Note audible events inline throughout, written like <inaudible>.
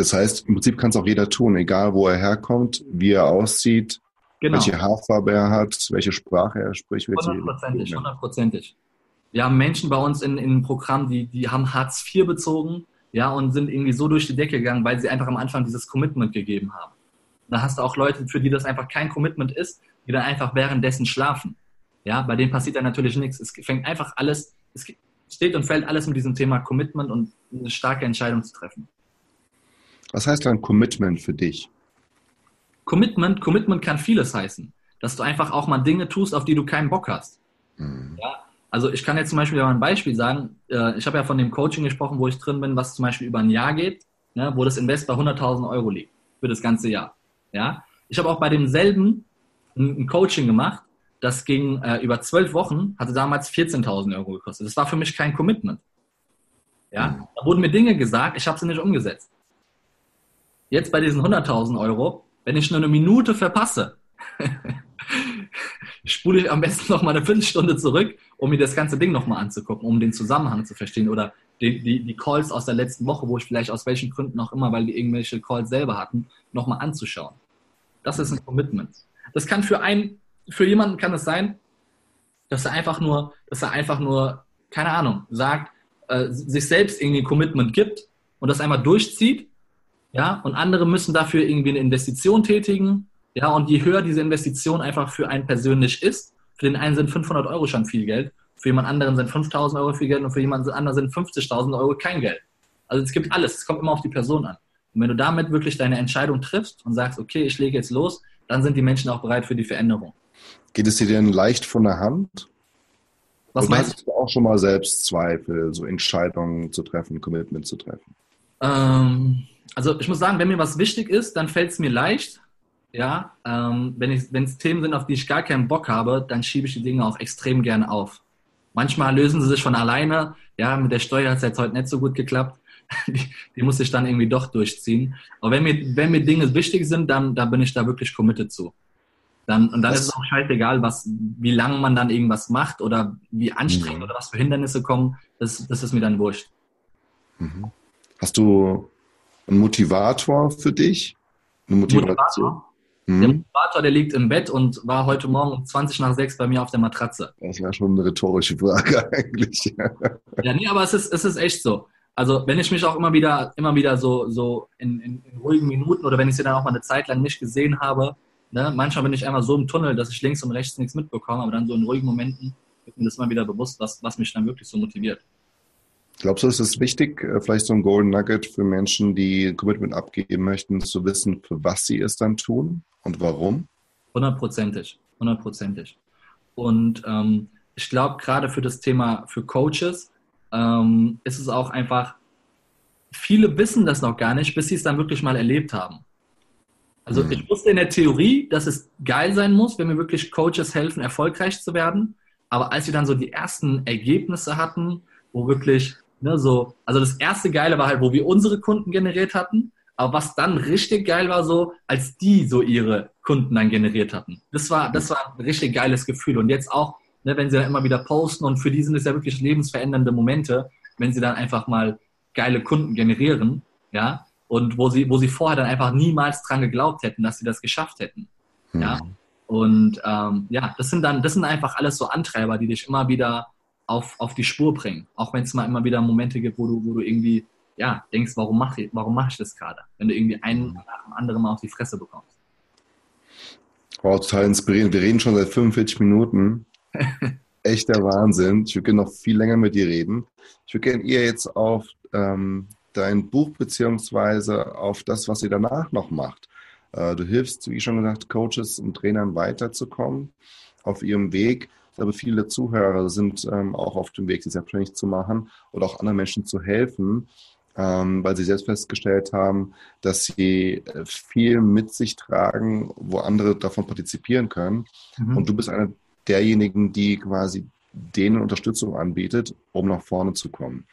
Das heißt, im Prinzip kann es auch jeder tun, egal wo er herkommt, wie er aussieht, genau. welche Haarfarbe er hat, welche Sprache er spricht. Hundertprozentig, hundertprozentig. Wir haben Menschen bei uns in, in einem Programm, die, die haben Hartz IV bezogen, ja, und sind irgendwie so durch die Decke gegangen, weil sie einfach am Anfang dieses Commitment gegeben haben. Da hast du auch Leute, für die das einfach kein Commitment ist, die dann einfach währenddessen schlafen. Ja, bei denen passiert dann natürlich nichts. Es fängt einfach alles, es steht und fällt alles mit diesem Thema Commitment und eine starke Entscheidung zu treffen. Was heißt dann Commitment für dich? Commitment, Commitment kann vieles heißen. Dass du einfach auch mal Dinge tust, auf die du keinen Bock hast. Mhm. Ja, also ich kann jetzt zum Beispiel mal ein Beispiel sagen. Äh, ich habe ja von dem Coaching gesprochen, wo ich drin bin, was zum Beispiel über ein Jahr geht, ne, wo das Invest bei 100.000 Euro liegt für das ganze Jahr. Ja, ich habe auch bei demselben ein, Coaching gemacht, das ging äh, über zwölf Wochen, hatte damals 14.000 Euro gekostet. Das war für mich kein Commitment. Ja, mhm. da wurden mir Dinge gesagt, ich habe sie nicht umgesetzt. Jetzt bei diesen 100.000 Euro, wenn ich nur eine Minute verpasse, <laughs> spule ich am besten noch mal eine Viertelstunde zurück, um mir das ganze Ding noch mal anzugucken, um den Zusammenhang zu verstehen oder die, die, die Calls aus der letzten Woche, wo ich vielleicht aus welchen Gründen auch immer, weil die irgendwelche Calls selber hatten, noch mal anzuschauen. Das ist ein Commitment. Das kann für einen, für jemanden kann es sein, dass er einfach nur, dass er einfach nur, keine Ahnung, sagt, äh, sich selbst irgendwie ein Commitment gibt und das einmal durchzieht, ja, und andere müssen dafür irgendwie eine Investition tätigen, ja, und je höher diese Investition einfach für einen persönlich ist, für den einen sind 500 Euro schon viel Geld, für jemand anderen sind 5000 Euro viel Geld und für jemand anderen sind 50.000 Euro kein Geld. Also es gibt alles, es kommt immer auf die Person an. Und wenn du damit wirklich deine Entscheidung triffst und sagst, okay, ich lege jetzt los, dann sind die Menschen auch bereit für die Veränderung. Geht es dir denn leicht von der Hand? Was Oder meinst du auch schon mal Selbstzweifel, so Entscheidungen zu treffen, Commitment zu treffen? Ähm, also ich muss sagen, wenn mir was wichtig ist, dann fällt es mir leicht. Ja, ähm, wenn es Themen sind, auf die ich gar keinen Bock habe, dann schiebe ich die Dinge auch extrem gerne auf. Manchmal lösen sie sich von alleine. Ja, mit der Steuer hat es jetzt heute nicht so gut geklappt. <laughs> Die, die, muss ich dann irgendwie doch durchziehen. Aber wenn mir, wenn mir Dinge wichtig sind, dann, dann bin ich da wirklich committed zu. Dann, und dann das ist es auch scheißegal, was, wie lange man dann irgendwas macht oder wie anstrengend mhm. oder was für Hindernisse kommen. Das, das ist mir dann wurscht. Mhm. Hast du einen Motivator für dich? Eine Motivation? Motivator? Mhm. Der Motivator, der liegt im Bett und war heute Morgen um 20 nach 6 bei mir auf der Matratze. Das wäre schon eine rhetorische Frage <laughs> eigentlich. ja, nee, aber es ist, es ist echt so. Also wenn ich mich auch immer wieder, immer wieder so, so in, in, in ruhigen Minuten oder wenn ich sie dann auch mal eine Zeit lang nicht gesehen habe, ne, manchmal bin ich einmal so im Tunnel, dass ich links und rechts nichts mitbekomme, aber dann so in ruhigen Momenten wird mir das mal wieder bewusst, was, was mich dann wirklich so motiviert. Glaubst du, ist es wichtig, äh, vielleicht so ein Golden Nugget für Menschen, die Commitment abgeben möchten, zu wissen, für was sie es dann tun und warum? Hundertprozentig, hundertprozentig. Und ähm, ich glaube, gerade für das Thema für Coaches ähm, ist es auch einfach, viele wissen das noch gar nicht, bis sie es dann wirklich mal erlebt haben. Also mhm. ich wusste in der Theorie, dass es geil sein muss, wenn mir wirklich Coaches helfen, erfolgreich zu werden. Aber als wir dann so die ersten Ergebnisse hatten, wo wirklich Ne, so, also das erste Geile war halt, wo wir unsere Kunden generiert hatten. Aber was dann richtig geil war, so, als die so ihre Kunden dann generiert hatten. Das war, das war ein richtig geiles Gefühl. Und jetzt auch, ne, wenn sie dann immer wieder posten und für die sind es ja wirklich lebensverändernde Momente, wenn sie dann einfach mal geile Kunden generieren, ja, und wo sie, wo sie vorher dann einfach niemals dran geglaubt hätten, dass sie das geschafft hätten. Ja. Mhm. Und ähm, ja, das sind dann, das sind einfach alles so Antreiber, die dich immer wieder auf, auf die Spur bringen. Auch wenn es mal immer wieder Momente gibt, wo du, wo du irgendwie ja, denkst, warum mache ich, warum mach ich das gerade? Wenn du irgendwie einen mhm. nach dem anderen mal auf die Fresse bekommst. Wow, total inspirierend. Wir reden schon seit 45 Minuten. <laughs> Echter Wahnsinn. Ich würde gerne noch viel länger mit dir reden. Ich würde gerne eher jetzt auf ähm, dein Buch beziehungsweise auf das, was ihr danach noch macht. Äh, du hilfst, wie schon gesagt, Coaches und Trainern weiterzukommen auf ihrem Weg glaube, viele Zuhörer sind ähm, auch auf dem Weg, sich selbstständig zu machen oder auch anderen Menschen zu helfen, ähm, weil sie selbst festgestellt haben, dass sie äh, viel mit sich tragen, wo andere davon partizipieren können. Mhm. Und du bist einer derjenigen, die quasi denen Unterstützung anbietet, um nach vorne zu kommen.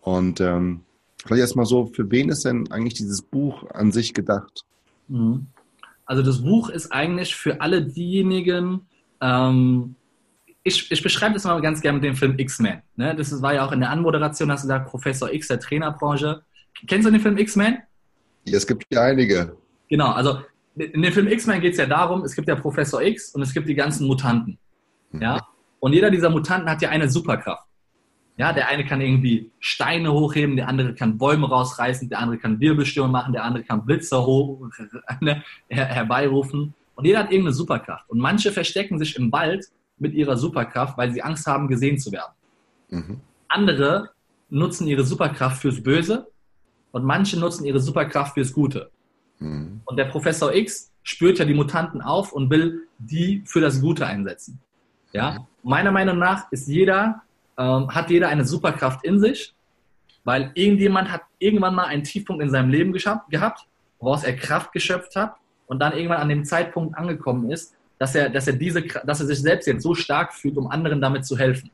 Und ähm, vielleicht erstmal so, für wen ist denn eigentlich dieses Buch an sich gedacht? Mhm. Also das Buch ist eigentlich für alle diejenigen, ähm, ich, ich beschreibe das mal ganz gerne mit dem Film X-Men. Ne? Das war ja auch in der Anmoderation, hast du gesagt, Professor X der Trainerbranche. Kennst du den Film X-Men? Ja, es gibt ja einige. Genau, also in dem Film X-Men geht es ja darum, es gibt ja Professor X und es gibt die ganzen Mutanten. Mhm. Ja? Und jeder dieser Mutanten hat ja eine Superkraft. Ja, der eine kann irgendwie Steine hochheben, der andere kann Bäume rausreißen, der andere kann Wirbelstürme machen, der andere kann Blitze hoch, <laughs> ne, her, herbeirufen. Und jeder hat irgendeine Superkraft. Und manche verstecken sich im Wald mit ihrer Superkraft, weil sie Angst haben, gesehen zu werden. Mhm. Andere nutzen ihre Superkraft fürs Böse und manche nutzen ihre Superkraft fürs Gute. Mhm. Und der Professor X spürt ja die Mutanten auf und will die für das Gute einsetzen. Ja, mhm. meiner Meinung nach ist jeder, ähm, hat jeder eine Superkraft in sich, weil irgendjemand hat irgendwann mal einen Tiefpunkt in seinem Leben gehabt, woraus er Kraft geschöpft hat und dann irgendwann an dem Zeitpunkt angekommen ist, dass er, dass er diese, dass er sich selbst jetzt so stark fühlt, um anderen damit zu helfen.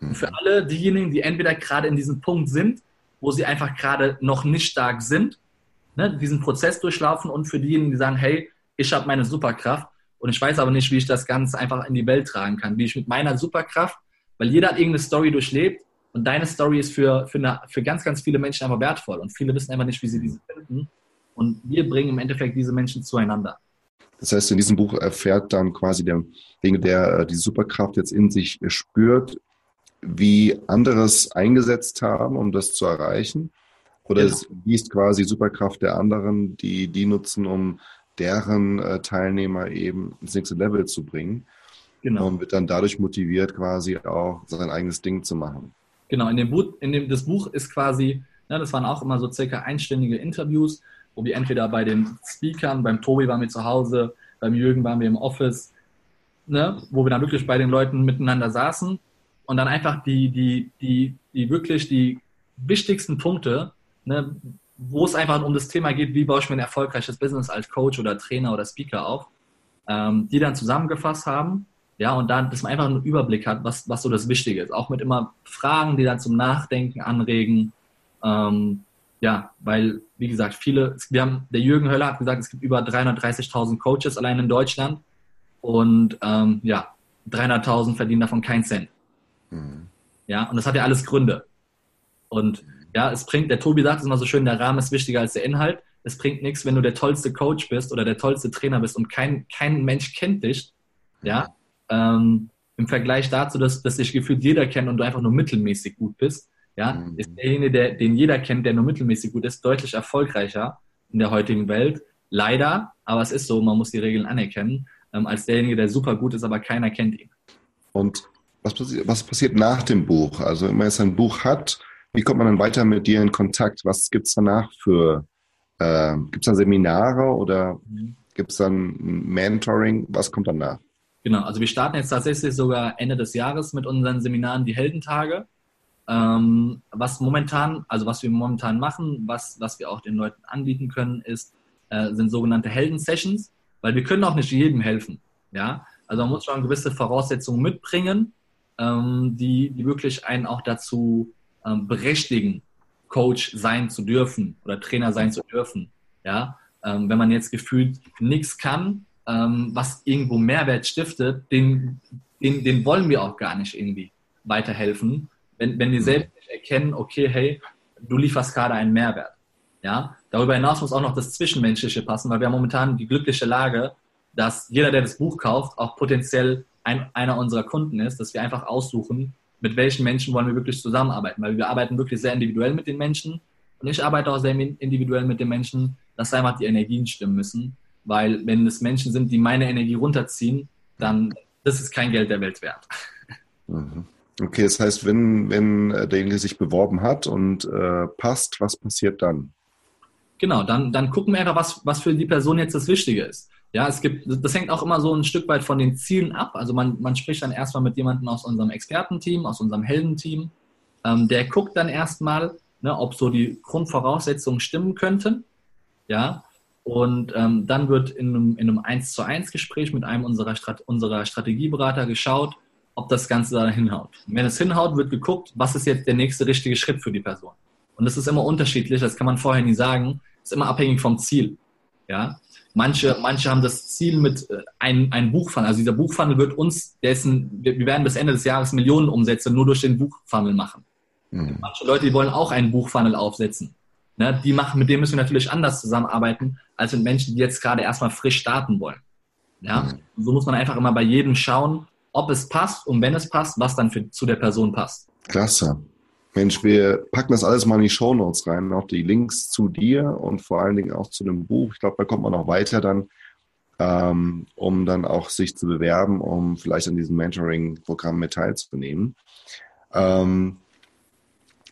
Und für mhm. alle diejenigen, die entweder gerade in diesem Punkt sind, wo sie einfach gerade noch nicht stark sind, ne, diesen Prozess durchlaufen und für diejenigen, die sagen, hey, ich habe meine Superkraft und ich weiß aber nicht, wie ich das Ganze einfach in die Welt tragen kann, wie ich mit meiner Superkraft, weil jeder hat irgendeine Story durchlebt und deine Story ist für, für, eine, für ganz, ganz viele Menschen einfach wertvoll und viele wissen einfach nicht, wie sie diese finden und wir bringen im Endeffekt diese Menschen zueinander. Das heißt, in diesem Buch erfährt dann quasi der, der äh, die Superkraft jetzt in sich spürt, wie anderes eingesetzt haben, um das zu erreichen oder genau. es liest quasi Superkraft der anderen, die die nutzen, um deren äh, Teilnehmer eben ins nächste Level zu bringen. Genau. Und wird dann dadurch motiviert, quasi auch sein eigenes Ding zu machen. Genau, in dem Buch, in dem, das Buch ist quasi, ne, das waren auch immer so circa einstündige Interviews, wo wir entweder bei den Speakern, beim Tobi waren wir zu Hause, beim Jürgen waren wir im Office, ne, wo wir dann wirklich bei den Leuten miteinander saßen und dann einfach die, die, die, die wirklich die wichtigsten Punkte ne, wo es einfach um das Thema geht, wie baue ich mir ein erfolgreiches Business als Coach oder Trainer oder Speaker auf, ähm, die dann zusammengefasst haben. Ja, und dann, dass man einfach einen Überblick hat, was, was so das Wichtige ist. Auch mit immer Fragen, die dann zum Nachdenken anregen. Ähm, ja, weil, wie gesagt, viele, wir haben, der Jürgen Höller hat gesagt, es gibt über 330.000 Coaches allein in Deutschland. Und ähm, ja, 300.000 verdienen davon keinen Cent. Mhm. Ja, und das hat ja alles Gründe. Und ja, es bringt, der Tobi sagt es immer so schön, der Rahmen ist wichtiger als der Inhalt. Es bringt nichts, wenn du der tollste Coach bist oder der tollste Trainer bist und kein, kein Mensch kennt dich. Ja, ähm, im Vergleich dazu, dass, dass dich gefühlt jeder kennt und du einfach nur mittelmäßig gut bist. Ja, mhm. ist derjenige, der, den jeder kennt, der nur mittelmäßig gut ist, deutlich erfolgreicher in der heutigen Welt. Leider, aber es ist so, man muss die Regeln anerkennen, ähm, als derjenige, der super gut ist, aber keiner kennt ihn. Und was, was passiert nach dem Buch? Also, wenn man jetzt ein Buch hat, wie kommt man dann weiter mit dir in Kontakt? Was gibt es danach für, äh, gibt es dann Seminare oder gibt es dann Mentoring? Was kommt danach? Genau, also wir starten jetzt tatsächlich sogar Ende des Jahres mit unseren Seminaren die Heldentage. Ähm, was momentan, also was wir momentan machen, was, was wir auch den Leuten anbieten können, ist, äh, sind sogenannte Helden-Sessions, weil wir können auch nicht jedem helfen. Ja, also man muss schon gewisse Voraussetzungen mitbringen, ähm, die, die wirklich einen auch dazu ähm, berechtigen, Coach sein zu dürfen oder Trainer sein zu dürfen. Ja, ähm, wenn man jetzt gefühlt nichts kann, ähm, was irgendwo Mehrwert stiftet, den, den, den wollen wir auch gar nicht irgendwie weiterhelfen, wenn, wenn wir selbst nicht erkennen, okay, hey, du lieferst gerade einen Mehrwert. Ja, darüber hinaus muss auch noch das Zwischenmenschliche passen, weil wir haben momentan die glückliche Lage, dass jeder, der das Buch kauft, auch potenziell ein, einer unserer Kunden ist, dass wir einfach aussuchen, mit welchen Menschen wollen wir wirklich zusammenarbeiten, weil wir arbeiten wirklich sehr individuell mit den Menschen und ich arbeite auch sehr individuell mit den Menschen, dass einfach die Energien stimmen müssen, weil wenn es Menschen sind, die meine Energie runterziehen, dann das ist kein Geld der Welt wert. Mhm. Okay, das heißt, wenn, wenn äh, derjenige sich beworben hat und äh, passt, was passiert dann? Genau, dann, dann gucken wir einfach, was, was für die Person jetzt das Wichtige ist. Ja, es gibt, das hängt auch immer so ein Stück weit von den Zielen ab. Also man, man spricht dann erstmal mit jemandem aus unserem Expertenteam, aus unserem Heldenteam. Ähm, der guckt dann erstmal, ne, ob so die Grundvoraussetzungen stimmen könnten. Ja, und ähm, dann wird in einem, in einem 1 zu 1 Gespräch mit einem unserer, Strat unserer Strategieberater geschaut, ob das Ganze da hinhaut. Und wenn es hinhaut, wird geguckt, was ist jetzt der nächste richtige Schritt für die Person. Und das ist immer unterschiedlich, das kann man vorher nie sagen, ist immer abhängig vom Ziel. Ja, Manche, manche haben das Ziel mit äh, einem ein Buchfunnel. Also dieser Buchfunnel wird uns, dessen, wir werden bis Ende des Jahres Millionen Umsätze nur durch den Buchfunnel machen. Mhm. Manche Leute, die wollen auch einen Buchfunnel aufsetzen. Ne, die machen, mit denen müssen wir natürlich anders zusammenarbeiten, als mit Menschen, die jetzt gerade erstmal frisch starten wollen. Ja? Mhm. So muss man einfach immer bei jedem schauen, ob es passt und wenn es passt, was dann für, zu der Person passt. Klasse. Mensch, wir packen das alles mal in die Show Notes rein, auch die Links zu dir und vor allen Dingen auch zu dem Buch. Ich glaube, da kommt man noch weiter dann, ähm, um dann auch sich zu bewerben, um vielleicht an diesem Mentoring-Programm mit teilzunehmen. Ähm,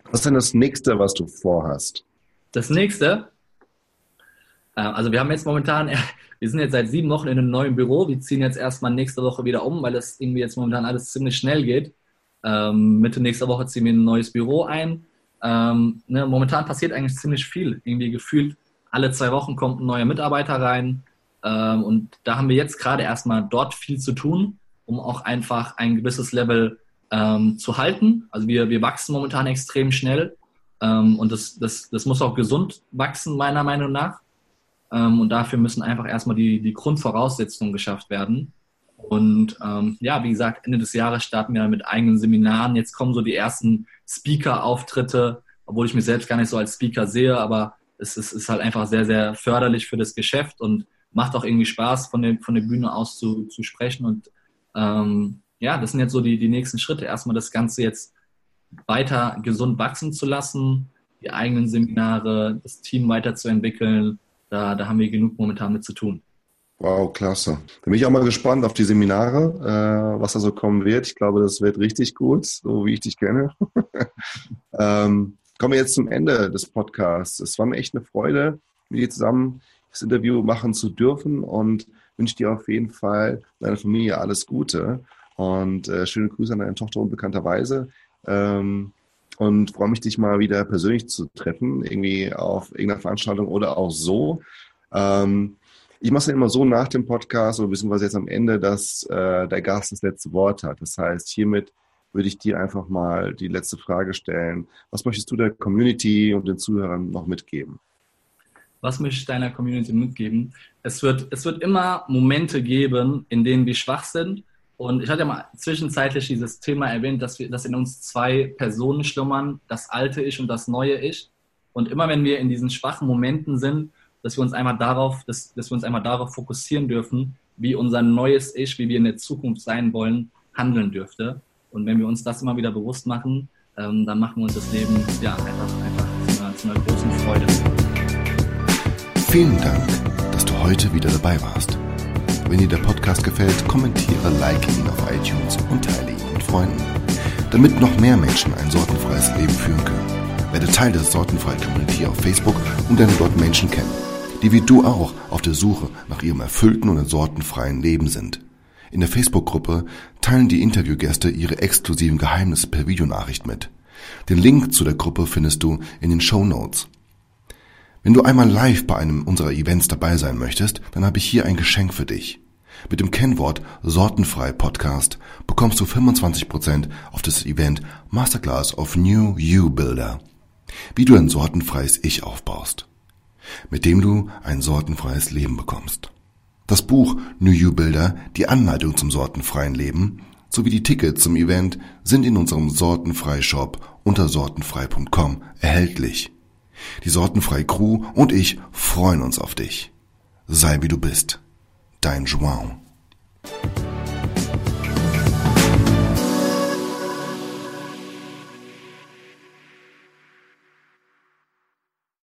was ist denn das nächste, was du vorhast? Das nächste, also wir haben jetzt momentan, <laughs> wir sind jetzt seit sieben Wochen in einem neuen Büro. Wir ziehen jetzt erstmal nächste Woche wieder um, weil das irgendwie jetzt momentan alles ziemlich schnell geht. Ähm, Mitte nächster Woche ziehen wir ein neues Büro ein. Ähm, ne, momentan passiert eigentlich ziemlich viel. Irgendwie gefühlt alle zwei Wochen kommt ein neuer Mitarbeiter rein. Ähm, und da haben wir jetzt gerade erstmal dort viel zu tun, um auch einfach ein gewisses Level zu halten. Also wir, wir wachsen momentan extrem schnell. Und das, das, das muss auch gesund wachsen, meiner Meinung nach. Ähm, und dafür müssen einfach erstmal die, die Grundvoraussetzungen geschafft werden. Und ähm, ja, wie gesagt, Ende des Jahres starten wir mit eigenen Seminaren. Jetzt kommen so die ersten Speaker-Auftritte, obwohl ich mich selbst gar nicht so als Speaker sehe, aber es ist, ist halt einfach sehr, sehr förderlich für das Geschäft und macht auch irgendwie Spaß, von der, von der Bühne aus zu, zu sprechen. Und ähm, ja, das sind jetzt so die, die nächsten Schritte. Erstmal das Ganze jetzt weiter gesund wachsen zu lassen, die eigenen Seminare, das Team weiterzuentwickeln. Da, da haben wir genug momentan mit zu tun. Wow, klasse. Da bin ich auch mal gespannt auf die Seminare, äh, was da so kommen wird. Ich glaube, das wird richtig gut, so wie ich dich kenne. <laughs> ähm, kommen wir jetzt zum Ende des Podcasts. Es war mir echt eine Freude, mit dir zusammen das Interview machen zu dürfen und wünsche dir auf jeden Fall deiner Familie alles Gute und äh, schöne Grüße an deine Tochter unbekannterweise. Ähm, und freue mich, dich mal wieder persönlich zu treffen, irgendwie auf irgendeiner Veranstaltung oder auch so. Ähm, ich mache es ja immer so nach dem Podcast oder beziehungsweise jetzt am Ende, dass äh, der Gast das letzte Wort hat. Das heißt, hiermit würde ich dir einfach mal die letzte Frage stellen. Was möchtest du der Community und den Zuhörern noch mitgeben? Was möchte ich deiner Community mitgeben? Es wird, es wird immer Momente geben, in denen wir schwach sind. Und ich hatte ja mal zwischenzeitlich dieses Thema erwähnt, dass, wir, dass in uns zwei Personen schlummern, das alte Ich und das neue Ich. Und immer wenn wir in diesen schwachen Momenten sind, dass wir uns einmal darauf, dass, dass wir uns einmal darauf fokussieren dürfen, wie unser neues Ich, wie wir in der Zukunft sein wollen, handeln dürfte. Und wenn wir uns das immer wieder bewusst machen, ähm, dann machen wir uns das Leben ja einfach, einfach zu, einer, zu einer großen Freude. Vielen Dank, dass du heute wieder dabei warst. Wenn dir der Podcast gefällt, kommentiere, like ihn auf iTunes und teile ihn mit Freunden, damit noch mehr Menschen ein sortenfreies Leben führen können. Werde Teil der Sortenfreie Community auf Facebook und lerne dort Menschen kennen die wie du auch auf der Suche nach ihrem erfüllten und sortenfreien Leben sind. In der Facebook-Gruppe teilen die Interviewgäste ihre exklusiven Geheimnisse per Videonachricht mit. Den Link zu der Gruppe findest du in den Show Notes. Wenn du einmal live bei einem unserer Events dabei sein möchtest, dann habe ich hier ein Geschenk für dich. Mit dem Kennwort Sortenfrei Podcast bekommst du 25% auf das Event Masterclass of New You Builder. Wie du ein sortenfreies Ich aufbaust mit dem du ein sortenfreies Leben bekommst. Das Buch New You Builder, die Anleitung zum sortenfreien Leben sowie die Tickets zum Event sind in unserem Sortenfrei-Shop unter sortenfrei.com erhältlich. Die Sortenfrei Crew und ich freuen uns auf dich. Sei wie du bist. Dein João.